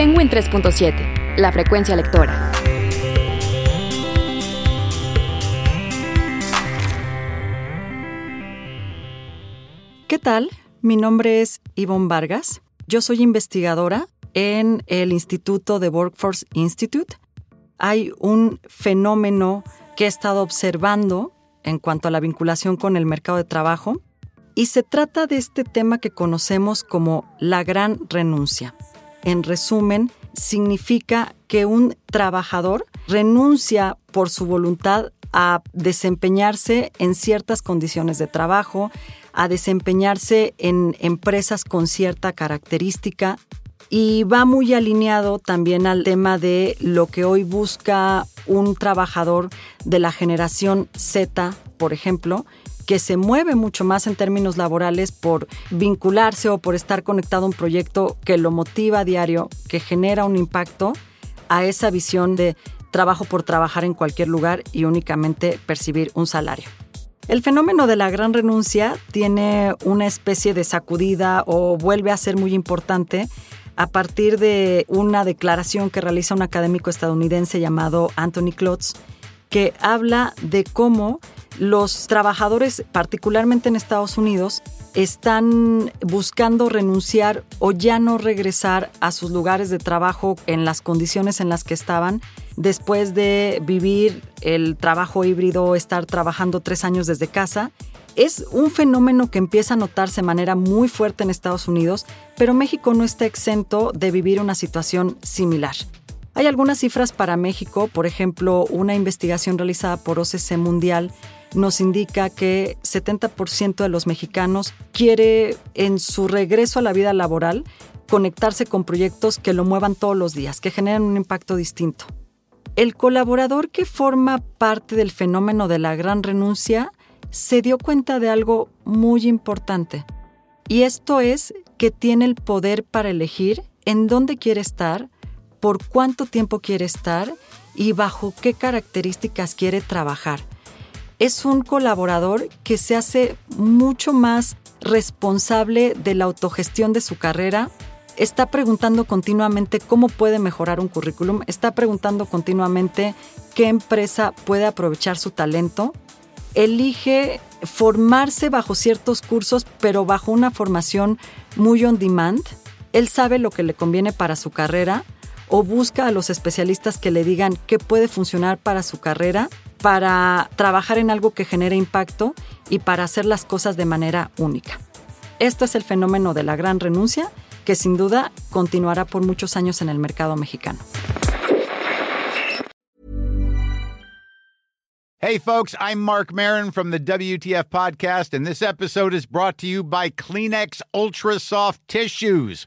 Penguin 3.7, la frecuencia lectora. ¿Qué tal? Mi nombre es Yvonne Vargas. Yo soy investigadora en el Instituto de Workforce Institute. Hay un fenómeno que he estado observando en cuanto a la vinculación con el mercado de trabajo y se trata de este tema que conocemos como la gran renuncia. En resumen, significa que un trabajador renuncia por su voluntad a desempeñarse en ciertas condiciones de trabajo, a desempeñarse en empresas con cierta característica y va muy alineado también al tema de lo que hoy busca un trabajador de la generación Z, por ejemplo, que se mueve mucho más en términos laborales por vincularse o por estar conectado a un proyecto que lo motiva a diario, que genera un impacto a esa visión de trabajo por trabajar en cualquier lugar y únicamente percibir un salario. El fenómeno de la gran renuncia tiene una especie de sacudida o vuelve a ser muy importante a partir de una declaración que realiza un académico estadounidense llamado Anthony Klotz, que habla de cómo los trabajadores, particularmente en Estados Unidos, están buscando renunciar o ya no regresar a sus lugares de trabajo en las condiciones en las que estaban después de vivir el trabajo híbrido, estar trabajando tres años desde casa. Es un fenómeno que empieza a notarse de manera muy fuerte en Estados Unidos, pero México no está exento de vivir una situación similar. Hay algunas cifras para México, por ejemplo, una investigación realizada por OCC Mundial nos indica que 70% de los mexicanos quiere en su regreso a la vida laboral conectarse con proyectos que lo muevan todos los días, que generen un impacto distinto. El colaborador que forma parte del fenómeno de la gran renuncia se dio cuenta de algo muy importante. Y esto es que tiene el poder para elegir en dónde quiere estar, por cuánto tiempo quiere estar y bajo qué características quiere trabajar es un colaborador que se hace mucho más responsable de la autogestión de su carrera, está preguntando continuamente cómo puede mejorar un currículum, está preguntando continuamente qué empresa puede aprovechar su talento, elige formarse bajo ciertos cursos, pero bajo una formación muy on demand. Él sabe lo que le conviene para su carrera o busca a los especialistas que le digan qué puede funcionar para su carrera para trabajar en algo que genere impacto y para hacer las cosas de manera única. Esto es el fenómeno de la gran renuncia que sin duda continuará por muchos años en el mercado mexicano. Hey, folks, I'm Mark Marin from the WTF Podcast, and this episode is brought to you by Kleenex Ultra Soft Tissues